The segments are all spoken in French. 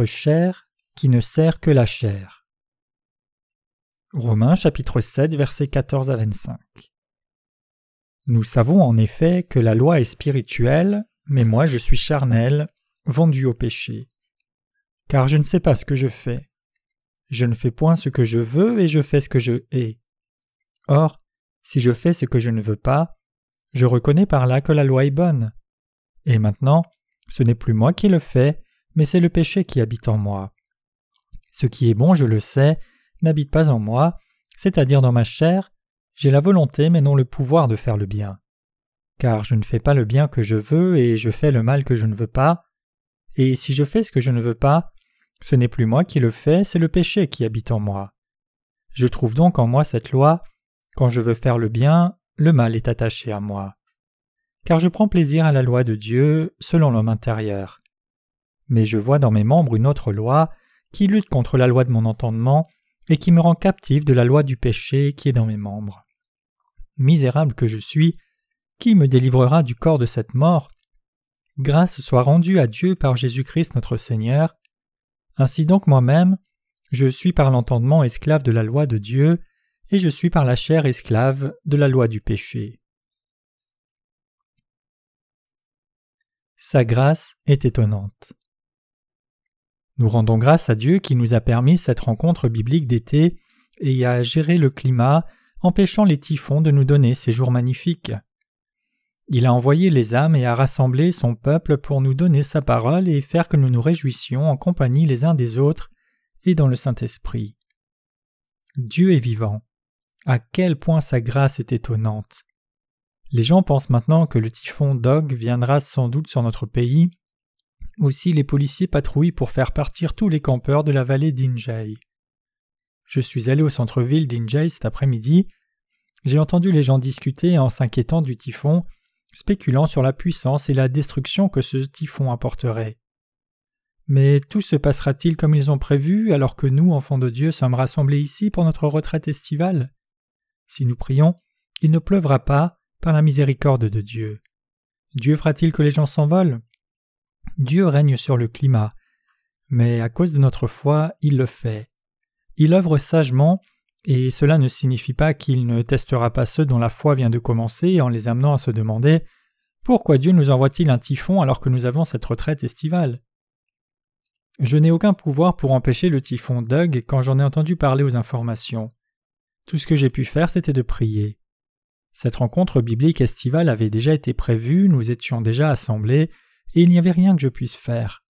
notre chair qui ne sert que la chair. Romains chapitre 7 versets 14 à 25. Nous savons en effet que la loi est spirituelle, mais moi je suis charnel, vendu au péché. Car je ne sais pas ce que je fais. Je ne fais point ce que je veux et je fais ce que je hais. Or, si je fais ce que je ne veux pas, je reconnais par là que la loi est bonne. Et maintenant, ce n'est plus moi qui le fais, mais c'est le péché qui habite en moi. Ce qui est bon, je le sais, n'habite pas en moi, c'est-à-dire dans ma chair, j'ai la volonté mais non le pouvoir de faire le bien. Car je ne fais pas le bien que je veux et je fais le mal que je ne veux pas, et si je fais ce que je ne veux pas, ce n'est plus moi qui le fais, c'est le péché qui habite en moi. Je trouve donc en moi cette loi, quand je veux faire le bien, le mal est attaché à moi. Car je prends plaisir à la loi de Dieu selon l'homme intérieur. Mais je vois dans mes membres une autre loi qui lutte contre la loi de mon entendement et qui me rend captif de la loi du péché qui est dans mes membres. Misérable que je suis, qui me délivrera du corps de cette mort? Grâce soit rendue à Dieu par Jésus-Christ notre Seigneur. Ainsi donc moi-même, je suis par l'entendement esclave de la loi de Dieu, et je suis par la chair esclave de la loi du péché. Sa grâce est étonnante. Nous rendons grâce à Dieu qui nous a permis cette rencontre biblique d'été et a géré le climat, empêchant les typhons de nous donner ces jours magnifiques. Il a envoyé les âmes et a rassemblé son peuple pour nous donner sa parole et faire que nous nous réjouissions en compagnie les uns des autres et dans le Saint-Esprit. Dieu est vivant. À quel point sa grâce est étonnante. Les gens pensent maintenant que le typhon Dog viendra sans doute sur notre pays aussi les policiers patrouillent pour faire partir tous les campeurs de la vallée d'Injay. Je suis allé au centre-ville d'Injay cet après-midi. J'ai entendu les gens discuter en s'inquiétant du typhon, spéculant sur la puissance et la destruction que ce typhon apporterait. Mais tout se passera-t-il comme ils ont prévu alors que nous, enfants de Dieu, sommes rassemblés ici pour notre retraite estivale? Si nous prions, il ne pleuvra pas par la miséricorde de Dieu. Dieu fera-t-il que les gens s'envolent? Dieu règne sur le climat, mais à cause de notre foi, il le fait. Il œuvre sagement, et cela ne signifie pas qu'il ne testera pas ceux dont la foi vient de commencer en les amenant à se demander pourquoi Dieu nous envoie-t-il un typhon alors que nous avons cette retraite estivale? Je n'ai aucun pouvoir pour empêcher le typhon Doug quand j'en ai entendu parler aux informations. Tout ce que j'ai pu faire, c'était de prier. Cette rencontre biblique estivale avait déjà été prévue, nous étions déjà assemblés, et il n'y avait rien que je puisse faire.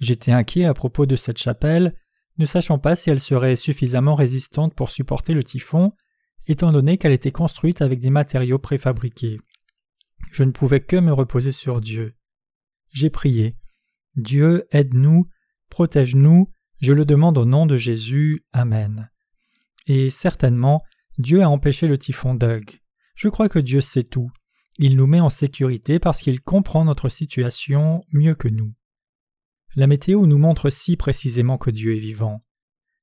J'étais inquiet à propos de cette chapelle, ne sachant pas si elle serait suffisamment résistante pour supporter le typhon, étant donné qu'elle était construite avec des matériaux préfabriqués. Je ne pouvais que me reposer sur Dieu. J'ai prié. Dieu, aide-nous, protège-nous, je le demande au nom de Jésus. Amen. Et certainement, Dieu a empêché le typhon Doug. Je crois que Dieu sait tout. Il nous met en sécurité parce qu'il comprend notre situation mieux que nous. La météo nous montre si précisément que Dieu est vivant.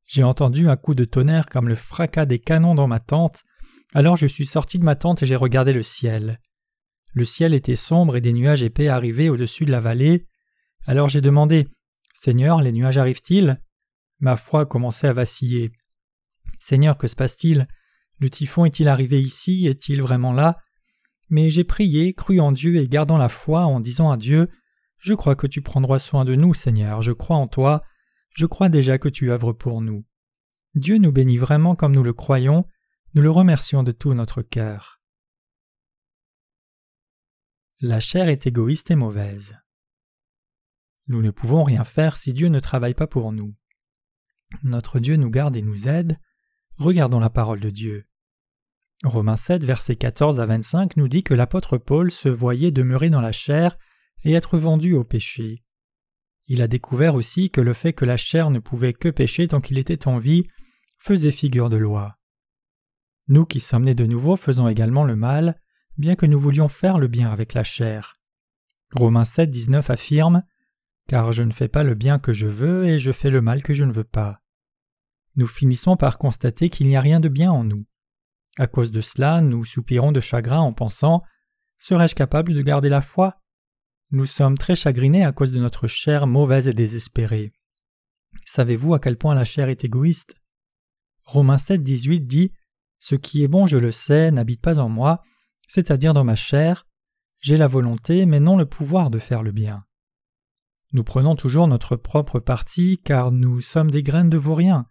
J'ai entendu un coup de tonnerre comme le fracas des canons dans ma tente, alors je suis sorti de ma tente et j'ai regardé le ciel. Le ciel était sombre et des nuages épais arrivaient au-dessus de la vallée. Alors j'ai demandé Seigneur, les nuages arrivent-ils? Ma foi commençait à vaciller. Seigneur, que se passe-t-il? Le typhon est-il arrivé ici? Est-il vraiment là? Mais j'ai prié, cru en Dieu et gardant la foi en disant à Dieu Je crois que tu prendras soin de nous, Seigneur, je crois en toi, je crois déjà que tu œuvres pour nous. Dieu nous bénit vraiment comme nous le croyons, nous le remercions de tout notre cœur. La chair est égoïste et mauvaise. Nous ne pouvons rien faire si Dieu ne travaille pas pour nous. Notre Dieu nous garde et nous aide. Regardons la parole de Dieu. Romains 7, versets 14 à 25 nous dit que l'apôtre Paul se voyait demeurer dans la chair et être vendu au péché. Il a découvert aussi que le fait que la chair ne pouvait que pécher tant qu'il était en vie faisait figure de loi. Nous qui sommes nés de nouveau faisons également le mal, bien que nous voulions faire le bien avec la chair. Romains 7, 19 affirme Car je ne fais pas le bien que je veux et je fais le mal que je ne veux pas. Nous finissons par constater qu'il n'y a rien de bien en nous. À cause de cela, nous soupirons de chagrin en pensant Serais-je capable de garder la foi? Nous sommes très chagrinés à cause de notre chair mauvaise et désespérée. Savez-vous à quel point la chair est égoïste? Romains 7, 18 dit Ce qui est bon, je le sais, n'habite pas en moi, c'est-à-dire dans ma chair. J'ai la volonté, mais non le pouvoir de faire le bien. Nous prenons toujours notre propre parti, car nous sommes des graines de vauriens.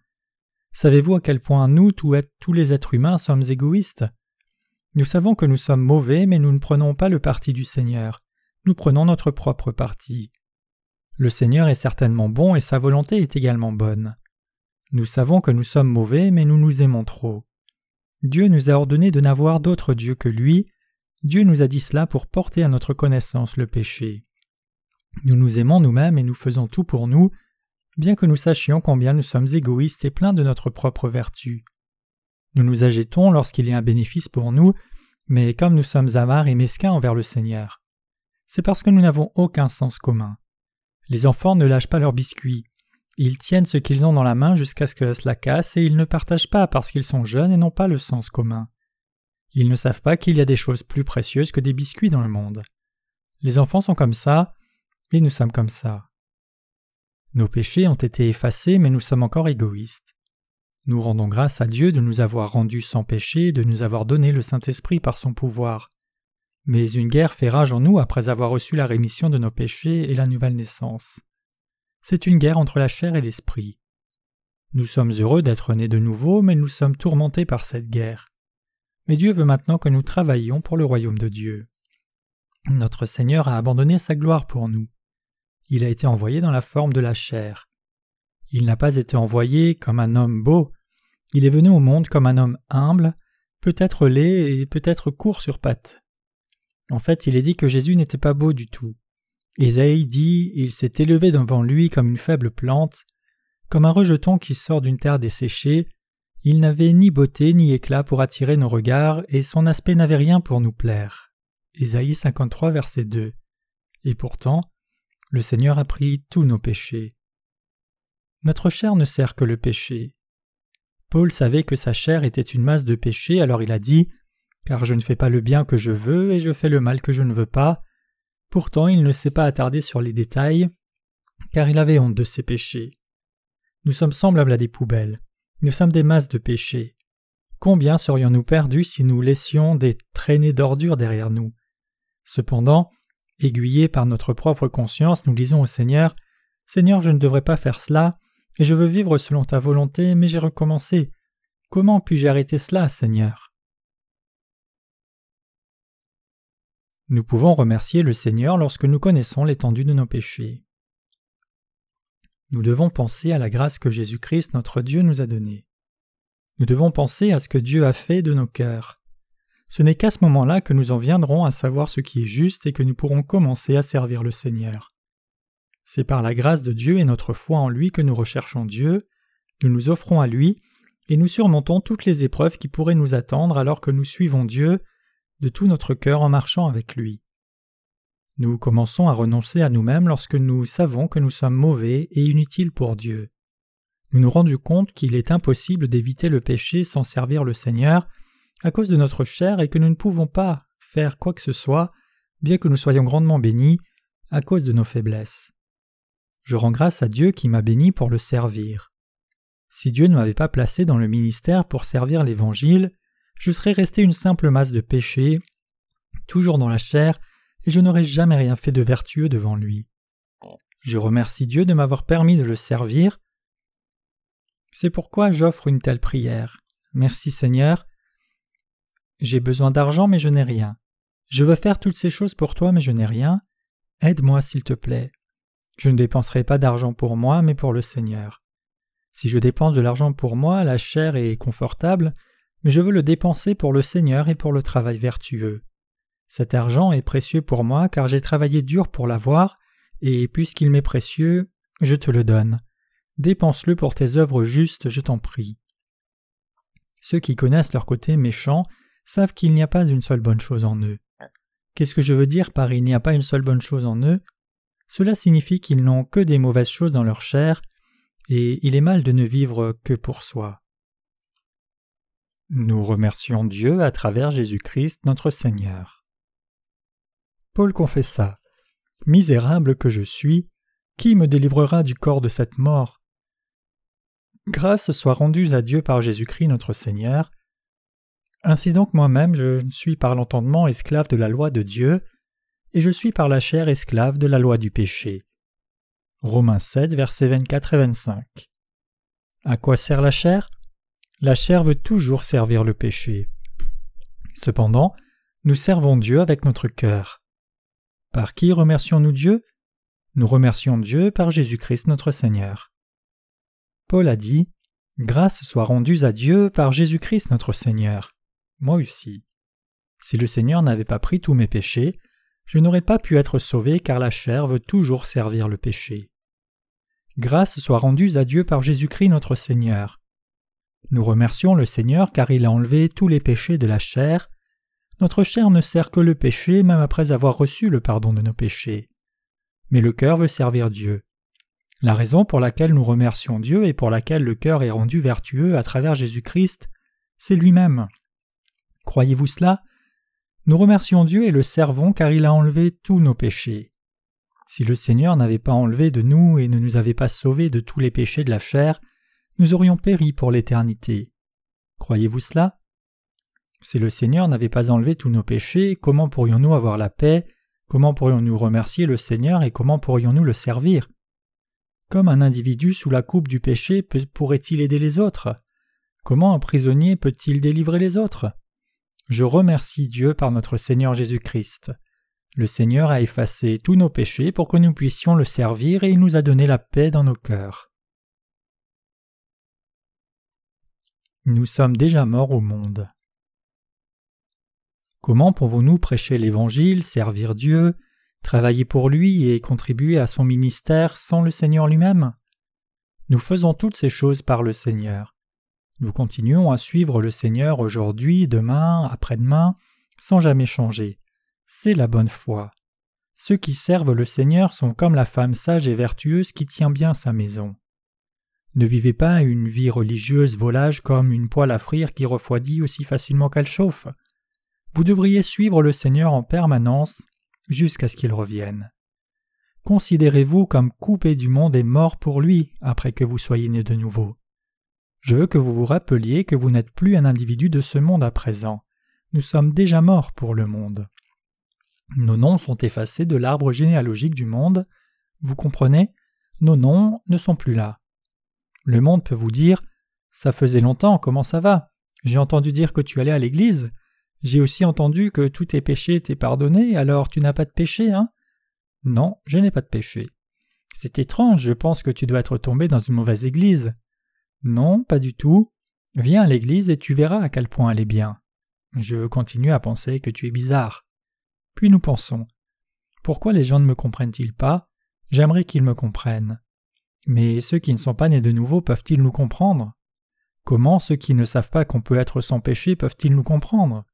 Savez-vous à quel point nous, tous les êtres humains, sommes égoïstes? Nous savons que nous sommes mauvais, mais nous ne prenons pas le parti du Seigneur. Nous prenons notre propre parti. Le Seigneur est certainement bon et sa volonté est également bonne. Nous savons que nous sommes mauvais, mais nous nous aimons trop. Dieu nous a ordonné de n'avoir d'autre Dieu que lui. Dieu nous a dit cela pour porter à notre connaissance le péché. Nous nous aimons nous-mêmes et nous faisons tout pour nous, bien que nous sachions combien nous sommes égoïstes et pleins de notre propre vertu. Nous nous agitons lorsqu'il y a un bénéfice pour nous, mais comme nous sommes avares et mesquins envers le Seigneur. C'est parce que nous n'avons aucun sens commun. Les enfants ne lâchent pas leurs biscuits. Ils tiennent ce qu'ils ont dans la main jusqu'à ce que cela casse et ils ne partagent pas parce qu'ils sont jeunes et n'ont pas le sens commun. Ils ne savent pas qu'il y a des choses plus précieuses que des biscuits dans le monde. Les enfants sont comme ça, et nous sommes comme ça. Nos péchés ont été effacés, mais nous sommes encore égoïstes. Nous rendons grâce à Dieu de nous avoir rendus sans péché de nous avoir donné le Saint-Esprit par son pouvoir. Mais une guerre fait rage en nous après avoir reçu la rémission de nos péchés et la nouvelle naissance. C'est une guerre entre la chair et l'esprit. Nous sommes heureux d'être nés de nouveau, mais nous sommes tourmentés par cette guerre. Mais Dieu veut maintenant que nous travaillions pour le royaume de Dieu. Notre Seigneur a abandonné sa gloire pour nous il a été envoyé dans la forme de la chair. Il n'a pas été envoyé comme un homme beau, il est venu au monde comme un homme humble, peut-être laid et peut-être court sur pattes. En fait, il est dit que Jésus n'était pas beau du tout. Ésaïe dit Il s'est élevé devant lui comme une faible plante, comme un rejeton qui sort d'une terre desséchée. Il n'avait ni beauté ni éclat pour attirer nos regards, et son aspect n'avait rien pour nous plaire. Ésaïe 53, verset 2. Et pourtant, le Seigneur a pris tous nos péchés. Notre chair ne sert que le péché. Paul savait que sa chair était une masse de péché, alors il a dit Car je ne fais pas le bien que je veux et je fais le mal que je ne veux pas. Pourtant il ne s'est pas attardé sur les détails, car il avait honte de ses péchés. Nous sommes semblables à des poubelles. Nous sommes des masses de péchés. Combien serions-nous perdus si nous laissions des traînées d'ordures derrière nous? Cependant, Aiguillés par notre propre conscience, nous disons au Seigneur Seigneur, je ne devrais pas faire cela, et je veux vivre selon ta volonté, mais j'ai recommencé. Comment puis-je arrêter cela, Seigneur? Nous pouvons remercier le Seigneur lorsque nous connaissons l'étendue de nos péchés. Nous devons penser à la grâce que Jésus-Christ notre Dieu nous a donnée. Nous devons penser à ce que Dieu a fait de nos cœurs. Ce n'est qu'à ce moment-là que nous en viendrons à savoir ce qui est juste et que nous pourrons commencer à servir le Seigneur. C'est par la grâce de Dieu et notre foi en lui que nous recherchons Dieu, nous nous offrons à lui, et nous surmontons toutes les épreuves qui pourraient nous attendre alors que nous suivons Dieu de tout notre cœur en marchant avec lui. Nous commençons à renoncer à nous-mêmes lorsque nous savons que nous sommes mauvais et inutiles pour Dieu. Nous nous rendons compte qu'il est impossible d'éviter le péché sans servir le Seigneur, à cause de notre chair et que nous ne pouvons pas faire quoi que ce soit, bien que nous soyons grandement bénis, à cause de nos faiblesses. Je rends grâce à Dieu qui m'a béni pour le servir. Si Dieu ne m'avait pas placé dans le ministère pour servir l'Évangile, je serais resté une simple masse de péchés, toujours dans la chair, et je n'aurais jamais rien fait de vertueux devant lui. Je remercie Dieu de m'avoir permis de le servir. C'est pourquoi j'offre une telle prière. Merci Seigneur, j'ai besoin d'argent mais je n'ai rien. Je veux faire toutes ces choses pour toi mais je n'ai rien. Aide-moi s'il te plaît. Je ne dépenserai pas d'argent pour moi mais pour le Seigneur. Si je dépense de l'argent pour moi, la chair est confortable, mais je veux le dépenser pour le Seigneur et pour le travail vertueux. Cet argent est précieux pour moi car j'ai travaillé dur pour l'avoir, et puisqu'il m'est précieux, je te le donne. Dépense-le pour tes œuvres justes, je t'en prie. Ceux qui connaissent leur côté méchant savent qu'il n'y a pas une seule bonne chose en eux. Qu'est-ce que je veux dire par il n'y a pas une seule bonne chose en eux? Cela signifie qu'ils n'ont que des mauvaises choses dans leur chair, et il est mal de ne vivre que pour soi. Nous remercions Dieu à travers Jésus-Christ notre Seigneur. Paul confessa Misérable que je suis, qui me délivrera du corps de cette mort? Grâce soit rendue à Dieu par Jésus-Christ notre Seigneur. Ainsi donc moi-même je suis par l'entendement esclave de la loi de Dieu, et je suis par la chair esclave de la loi du péché. Romains 7, versets 24 et 25. À quoi sert la chair? La chair veut toujours servir le péché. Cependant, nous servons Dieu avec notre cœur. Par qui remercions-nous Dieu? Nous remercions Dieu par Jésus-Christ notre Seigneur. Paul a dit Grâce soit rendue à Dieu par Jésus-Christ notre Seigneur. Moi aussi. Si le Seigneur n'avait pas pris tous mes péchés, je n'aurais pas pu être sauvé car la chair veut toujours servir le péché. Grâce soit rendue à Dieu par Jésus-Christ notre Seigneur. Nous remercions le Seigneur car il a enlevé tous les péchés de la chair. Notre chair ne sert que le péché même après avoir reçu le pardon de nos péchés. Mais le cœur veut servir Dieu. La raison pour laquelle nous remercions Dieu et pour laquelle le cœur est rendu vertueux à travers Jésus-Christ, c'est lui-même. Croyez-vous cela? Nous remercions Dieu et le servons car il a enlevé tous nos péchés. Si le Seigneur n'avait pas enlevé de nous et ne nous avait pas sauvés de tous les péchés de la chair, nous aurions péri pour l'éternité. Croyez-vous cela? Si le Seigneur n'avait pas enlevé tous nos péchés, comment pourrions-nous avoir la paix? Comment pourrions-nous remercier le Seigneur et comment pourrions-nous le servir? Comme un individu sous la coupe du péché pourrait-il aider les autres? Comment un prisonnier peut-il délivrer les autres? Je remercie Dieu par notre Seigneur Jésus-Christ. Le Seigneur a effacé tous nos péchés pour que nous puissions le servir et il nous a donné la paix dans nos cœurs. Nous sommes déjà morts au monde. Comment pouvons-nous prêcher l'Évangile, servir Dieu, travailler pour lui et contribuer à son ministère sans le Seigneur lui-même? Nous faisons toutes ces choses par le Seigneur. Nous continuons à suivre le Seigneur aujourd'hui, demain, après-demain, sans jamais changer. C'est la bonne foi. Ceux qui servent le Seigneur sont comme la femme sage et vertueuse qui tient bien sa maison. Ne vivez pas une vie religieuse volage comme une poêle à frire qui refroidit aussi facilement qu'elle chauffe. Vous devriez suivre le Seigneur en permanence jusqu'à ce qu'il revienne. Considérez-vous comme coupé du monde et mort pour lui après que vous soyez né de nouveau. Je veux que vous vous rappeliez que vous n'êtes plus un individu de ce monde à présent. Nous sommes déjà morts pour le monde. Nos noms sont effacés de l'arbre généalogique du monde. Vous comprenez? Nos noms ne sont plus là. Le monde peut vous dire Ça faisait longtemps, comment ça va? J'ai entendu dire que tu allais à l'église. J'ai aussi entendu que tous tes péchés étaient pardonnés, alors tu n'as pas de péché, hein? Non, je n'ai pas de péché. C'est étrange, je pense que tu dois être tombé dans une mauvaise église. Non, pas du tout. Viens à l'église et tu verras à quel point elle est bien. Je continue à penser que tu es bizarre. Puis nous pensons. Pourquoi les gens ne me comprennent-ils pas? J'aimerais qu'ils me comprennent. Mais ceux qui ne sont pas nés de nouveau peuvent-ils nous comprendre? Comment ceux qui ne savent pas qu'on peut être sans péché peuvent-ils nous comprendre?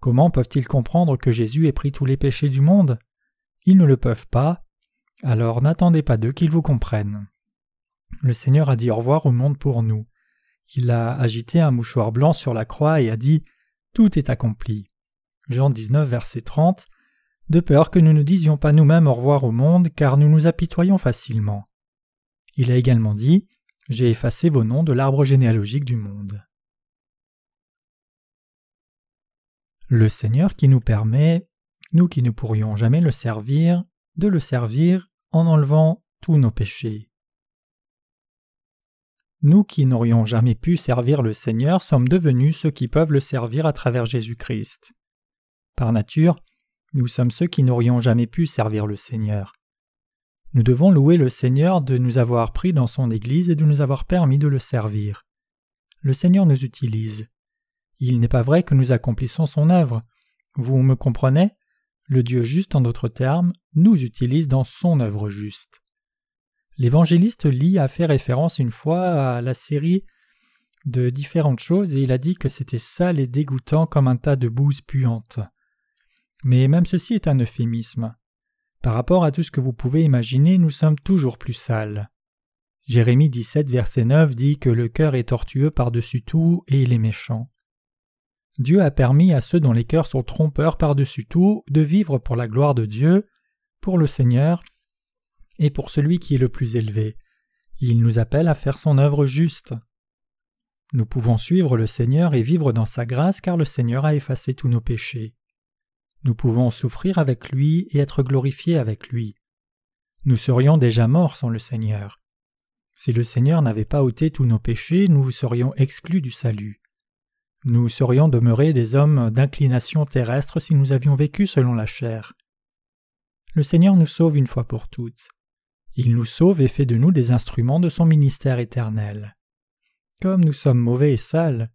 Comment peuvent-ils comprendre que Jésus ait pris tous les péchés du monde? Ils ne le peuvent pas, alors n'attendez pas d'eux qu'ils vous comprennent. Le Seigneur a dit au revoir au monde pour nous. Il a agité un mouchoir blanc sur la croix et a dit Tout est accompli. Jean 19, verset 30 De peur que nous ne disions pas nous-mêmes au revoir au monde, car nous nous apitoyons facilement. Il a également dit J'ai effacé vos noms de l'arbre généalogique du monde. le Seigneur qui nous permet, nous qui ne pourrions jamais le servir, de le servir en enlevant tous nos péchés. Nous qui n'aurions jamais pu servir le Seigneur sommes devenus ceux qui peuvent le servir à travers Jésus-Christ. Par nature, nous sommes ceux qui n'aurions jamais pu servir le Seigneur. Nous devons louer le Seigneur de nous avoir pris dans son Église et de nous avoir permis de le servir. Le Seigneur nous utilise. Il n'est pas vrai que nous accomplissons son œuvre. Vous me comprenez? Le Dieu juste, en d'autres termes, nous utilise dans son œuvre juste. L'évangéliste Lee a fait référence une fois à la série de différentes choses et il a dit que c'était sale et dégoûtant comme un tas de bouse puante. Mais même ceci est un euphémisme. Par rapport à tout ce que vous pouvez imaginer, nous sommes toujours plus sales. Jérémie 17, verset 9 dit que le cœur est tortueux par-dessus tout et il est méchant. Dieu a permis à ceux dont les cœurs sont trompeurs par-dessus tout de vivre pour la gloire de Dieu, pour le Seigneur et pour celui qui est le plus élevé. Il nous appelle à faire son œuvre juste. Nous pouvons suivre le Seigneur et vivre dans sa grâce car le Seigneur a effacé tous nos péchés. Nous pouvons souffrir avec lui et être glorifiés avec lui. Nous serions déjà morts sans le Seigneur. Si le Seigneur n'avait pas ôté tous nos péchés, nous serions exclus du salut. Nous serions demeurés des hommes d'inclination terrestre si nous avions vécu selon la chair. Le Seigneur nous sauve une fois pour toutes. Il nous sauve et fait de nous des instruments de son ministère éternel. Comme nous sommes mauvais et sales,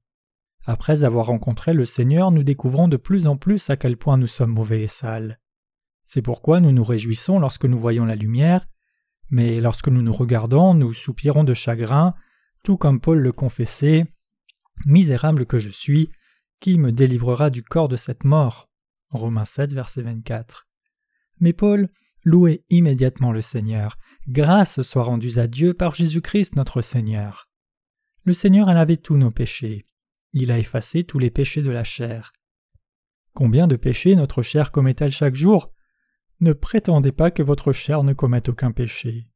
après avoir rencontré le Seigneur, nous découvrons de plus en plus à quel point nous sommes mauvais et sales. C'est pourquoi nous nous réjouissons lorsque nous voyons la lumière, mais lorsque nous nous regardons, nous soupirons de chagrin, tout comme Paul le confessait Misérable que je suis, qui me délivrera du corps de cette mort Romains 7, verset 24. Mais Paul louait immédiatement le Seigneur. Grâce soit rendue à Dieu par Jésus-Christ notre Seigneur. Le Seigneur a lavé tous nos péchés. Il a effacé tous les péchés de la chair. Combien de péchés notre chair commet-elle chaque jour? Ne prétendez pas que votre chair ne commette aucun péché.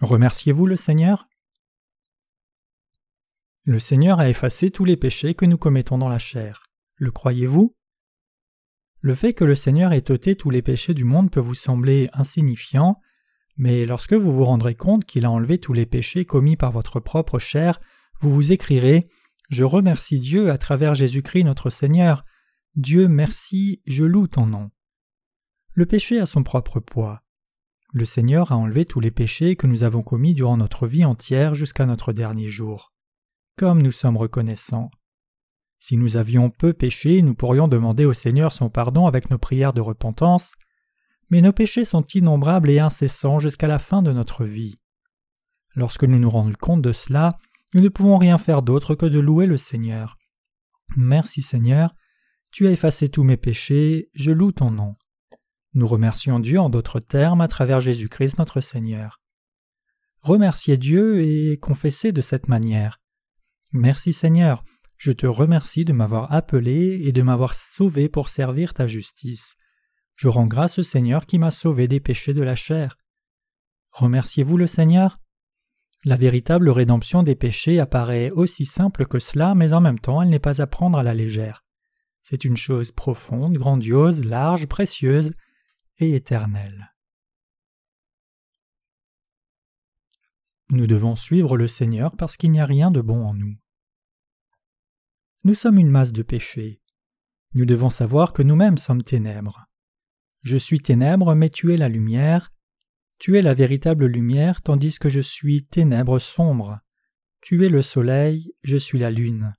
Remerciez-vous le Seigneur? Le Seigneur a effacé tous les péchés que nous commettons dans la chair. Le croyez-vous? Le fait que le Seigneur ait ôté tous les péchés du monde peut vous sembler insignifiant, mais lorsque vous vous rendrez compte qu'il a enlevé tous les péchés commis par votre propre chair, vous vous écrirez Je remercie Dieu à travers Jésus-Christ notre Seigneur. Dieu merci, je loue ton nom. Le péché a son propre poids. Le Seigneur a enlevé tous les péchés que nous avons commis durant notre vie entière jusqu'à notre dernier jour. Comme nous sommes reconnaissants. Si nous avions peu péché, nous pourrions demander au Seigneur son pardon avec nos prières de repentance, mais nos péchés sont innombrables et incessants jusqu'à la fin de notre vie. Lorsque nous nous rendons compte de cela, nous ne pouvons rien faire d'autre que de louer le Seigneur. Merci Seigneur, tu as effacé tous mes péchés, je loue ton nom. Nous remercions Dieu en d'autres termes à travers Jésus-Christ notre Seigneur. Remerciez Dieu et confessez de cette manière. Merci Seigneur, je te remercie de m'avoir appelé et de m'avoir sauvé pour servir ta justice. Je rends grâce au Seigneur qui m'a sauvé des péchés de la chair. Remerciez-vous le Seigneur? La véritable rédemption des péchés apparaît aussi simple que cela, mais en même temps elle n'est pas à prendre à la légère. C'est une chose profonde, grandiose, large, précieuse et éternelle. Nous devons suivre le Seigneur parce qu'il n'y a rien de bon en nous. Nous sommes une masse de péchés. Nous devons savoir que nous-mêmes sommes ténèbres. Je suis ténèbres, mais tu es la lumière. Tu es la véritable lumière, tandis que je suis ténèbres sombres. Tu es le soleil, je suis la lune.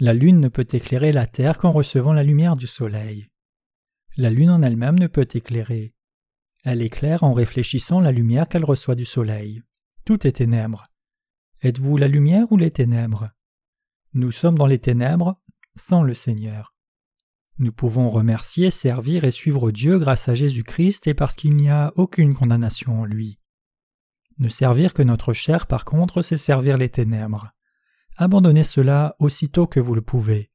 La lune ne peut éclairer la terre qu'en recevant la lumière du soleil. La lune en elle-même ne peut éclairer. Elle éclaire en réfléchissant la lumière qu'elle reçoit du soleil. Tout est ténèbres. Êtes-vous la lumière ou les ténèbres? Nous sommes dans les ténèbres sans le Seigneur. Nous pouvons remercier, servir et suivre Dieu grâce à Jésus-Christ et parce qu'il n'y a aucune condamnation en lui. Ne servir que notre chair, par contre, c'est servir les ténèbres. Abandonnez cela aussitôt que vous le pouvez.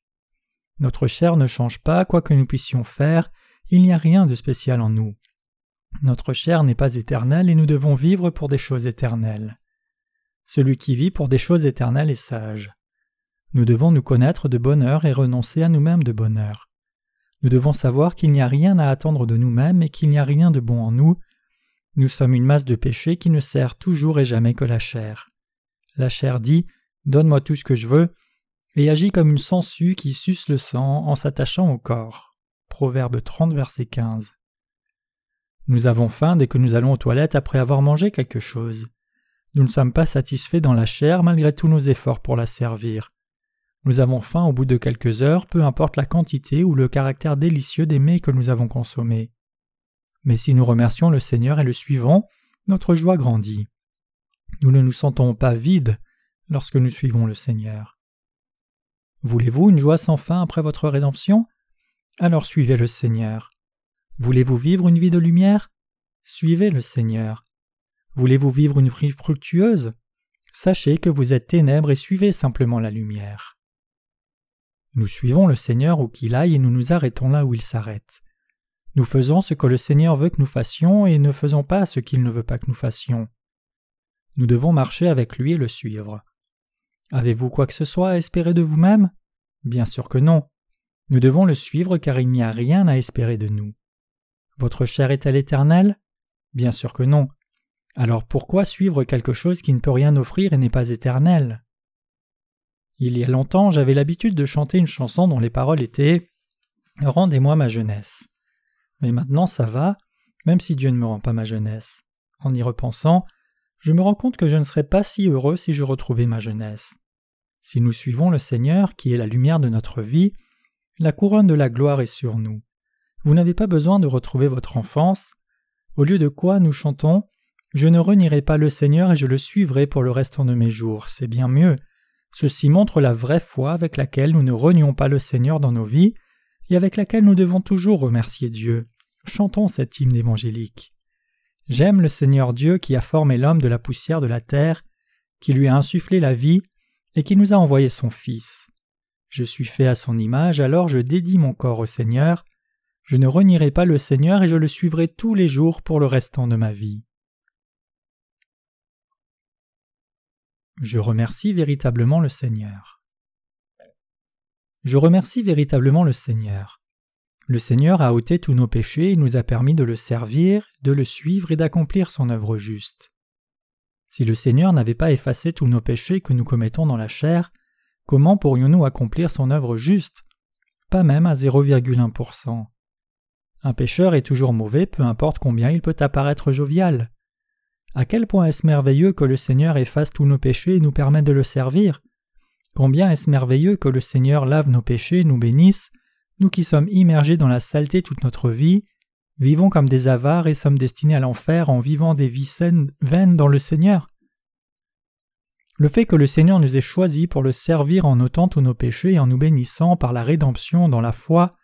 Notre chair ne change pas, quoi que nous puissions faire, il n'y a rien de spécial en nous. Notre chair n'est pas éternelle et nous devons vivre pour des choses éternelles. Celui qui vit pour des choses éternelles est sage. Nous devons nous connaître de bonheur et renoncer à nous-mêmes de bonheur. Nous devons savoir qu'il n'y a rien à attendre de nous-mêmes et qu'il n'y a rien de bon en nous. Nous sommes une masse de péchés qui ne sert toujours et jamais que la chair. La chair dit Donne-moi tout ce que je veux, et agit comme une sangsue qui suce le sang en s'attachant au corps. Proverbe 30, verset 15. Nous avons faim dès que nous allons aux toilettes après avoir mangé quelque chose. Nous ne sommes pas satisfaits dans la chair malgré tous nos efforts pour la servir. Nous avons faim au bout de quelques heures, peu importe la quantité ou le caractère délicieux des mets que nous avons consommés. Mais si nous remercions le Seigneur et le suivons, notre joie grandit. Nous ne nous sentons pas vides lorsque nous suivons le Seigneur. Voulez-vous une joie sans fin après votre rédemption? Alors suivez le Seigneur. Voulez-vous vivre une vie de lumière? Suivez le Seigneur. Voulez-vous vivre une vie fructueuse? Sachez que vous êtes ténèbres et suivez simplement la lumière. Nous suivons le Seigneur où qu'il aille et nous nous arrêtons là où il s'arrête. Nous faisons ce que le Seigneur veut que nous fassions et ne faisons pas ce qu'il ne veut pas que nous fassions. Nous devons marcher avec lui et le suivre. Avez-vous quoi que ce soit à espérer de vous-même? Bien sûr que non. Nous devons le suivre car il n'y a rien à espérer de nous. Votre chair est-elle éternelle? Bien sûr que non. Alors pourquoi suivre quelque chose qui ne peut rien offrir et n'est pas éternel? Il y a longtemps, j'avais l'habitude de chanter une chanson dont les paroles étaient Rendez-moi ma jeunesse. Mais maintenant ça va, même si Dieu ne me rend pas ma jeunesse. En y repensant, je me rends compte que je ne serais pas si heureux si je retrouvais ma jeunesse. Si nous suivons le Seigneur, qui est la lumière de notre vie, la couronne de la gloire est sur nous. Vous n'avez pas besoin de retrouver votre enfance, au lieu de quoi nous chantons Je ne renierai pas le Seigneur et je le suivrai pour le restant de mes jours. C'est bien mieux. Ceci montre la vraie foi avec laquelle nous ne renions pas le Seigneur dans nos vies et avec laquelle nous devons toujours remercier Dieu. Chantons cet hymne évangélique. J'aime le Seigneur Dieu qui a formé l'homme de la poussière de la terre, qui lui a insufflé la vie et qui nous a envoyé son Fils. Je suis fait à son image, alors je dédie mon corps au Seigneur. Je ne renierai pas le Seigneur et je le suivrai tous les jours pour le restant de ma vie. Je remercie véritablement le Seigneur. Je remercie véritablement le Seigneur. Le Seigneur a ôté tous nos péchés et nous a permis de le servir, de le suivre et d'accomplir son œuvre juste. Si le Seigneur n'avait pas effacé tous nos péchés que nous commettons dans la chair, comment pourrions-nous accomplir son œuvre juste? Pas même à 0,1%. Un pécheur est toujours mauvais, peu importe combien il peut apparaître jovial. À quel point est-ce merveilleux que le Seigneur efface tous nos péchés et nous permette de le servir? Combien est-ce merveilleux que le Seigneur lave nos péchés nous bénisse, nous qui sommes immergés dans la saleté toute notre vie, vivons comme des avares et sommes destinés à l'enfer en vivant des vies saines, vaines dans le Seigneur. Le fait que le Seigneur nous ait choisis pour le servir en ôtant tous nos péchés et en nous bénissant par la rédemption dans la foi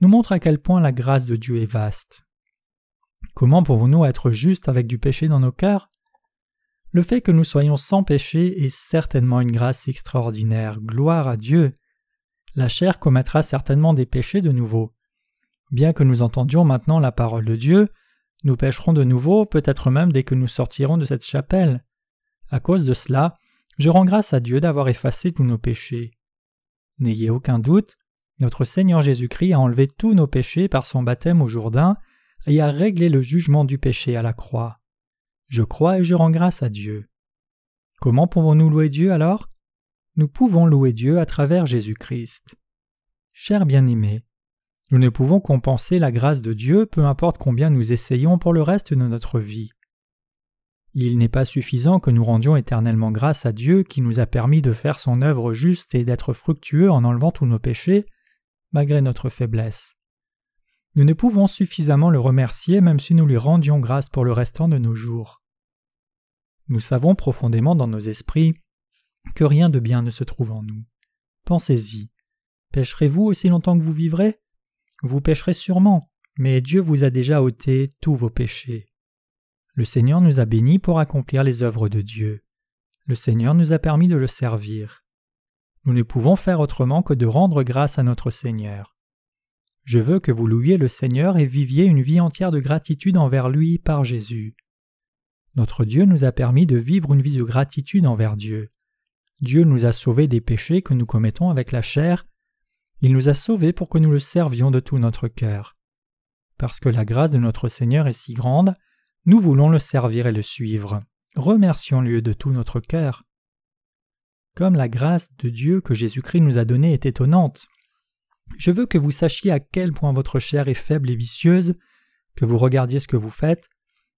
nous montre à quel point la grâce de Dieu est vaste. Comment pouvons-nous être justes avec du péché dans nos cœurs? Le fait que nous soyons sans péché est certainement une grâce extraordinaire, gloire à Dieu. La chair commettra certainement des péchés de nouveau. Bien que nous entendions maintenant la parole de Dieu, nous pécherons de nouveau, peut-être même dès que nous sortirons de cette chapelle. À cause de cela, je rends grâce à Dieu d'avoir effacé tous nos péchés. N'ayez aucun doute, notre Seigneur Jésus-Christ a enlevé tous nos péchés par son baptême au Jourdain et a réglé le jugement du péché à la croix. Je crois et je rends grâce à Dieu. Comment pouvons-nous louer Dieu alors? Nous pouvons louer Dieu à travers Jésus-Christ. Chers bien-aimés, nous ne pouvons compenser la grâce de Dieu peu importe combien nous essayons pour le reste de notre vie. Il n'est pas suffisant que nous rendions éternellement grâce à Dieu qui nous a permis de faire son œuvre juste et d'être fructueux en enlevant tous nos péchés, malgré notre faiblesse. Nous ne pouvons suffisamment le remercier même si nous lui rendions grâce pour le restant de nos jours. Nous savons profondément dans nos esprits que rien de bien ne se trouve en nous. Pensez-y. Pêcherez-vous aussi longtemps que vous vivrez? Vous pêcherez sûrement, mais Dieu vous a déjà ôté tous vos péchés. Le Seigneur nous a bénis pour accomplir les œuvres de Dieu. Le Seigneur nous a permis de le servir. Nous ne pouvons faire autrement que de rendre grâce à notre Seigneur. Je veux que vous louiez le Seigneur et viviez une vie entière de gratitude envers lui par Jésus. Notre Dieu nous a permis de vivre une vie de gratitude envers Dieu. Dieu nous a sauvés des péchés que nous commettons avec la chair. Il nous a sauvés pour que nous le servions de tout notre cœur. Parce que la grâce de notre Seigneur est si grande, nous voulons le servir et le suivre. Remercions-le de tout notre cœur. Comme la grâce de Dieu que Jésus-Christ nous a donnée est étonnante, je veux que vous sachiez à quel point votre chair est faible et vicieuse, que vous regardiez ce que vous faites,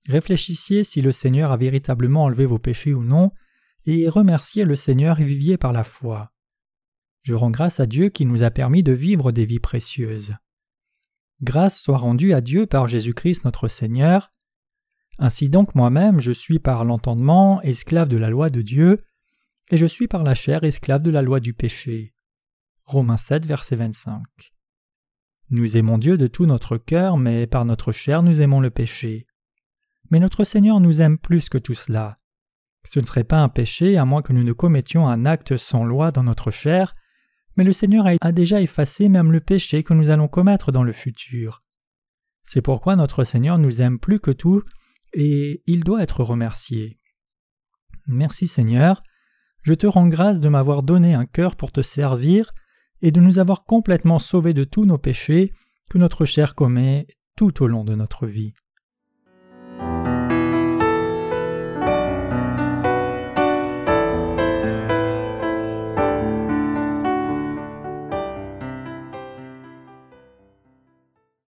réfléchissiez si le Seigneur a véritablement enlevé vos péchés ou non, et remerciez le Seigneur et viviez par la foi. Je rends grâce à Dieu qui nous a permis de vivre des vies précieuses. Grâce soit rendue à Dieu par Jésus-Christ notre Seigneur. Ainsi donc moi-même je suis par l'entendement esclave de la loi de Dieu, et je suis par la chair esclave de la loi du péché. Romains 7, verset 25. Nous aimons Dieu de tout notre cœur, mais par notre chair nous aimons le péché. Mais notre Seigneur nous aime plus que tout cela. Ce ne serait pas un péché à moins que nous ne commettions un acte sans loi dans notre chair, mais le Seigneur a déjà effacé même le péché que nous allons commettre dans le futur. C'est pourquoi notre Seigneur nous aime plus que tout et il doit être remercié. Merci Seigneur, je te rends grâce de m'avoir donné un cœur pour te servir et de nous avoir complètement sauvés de tous nos péchés que notre chair commet tout au long de notre vie.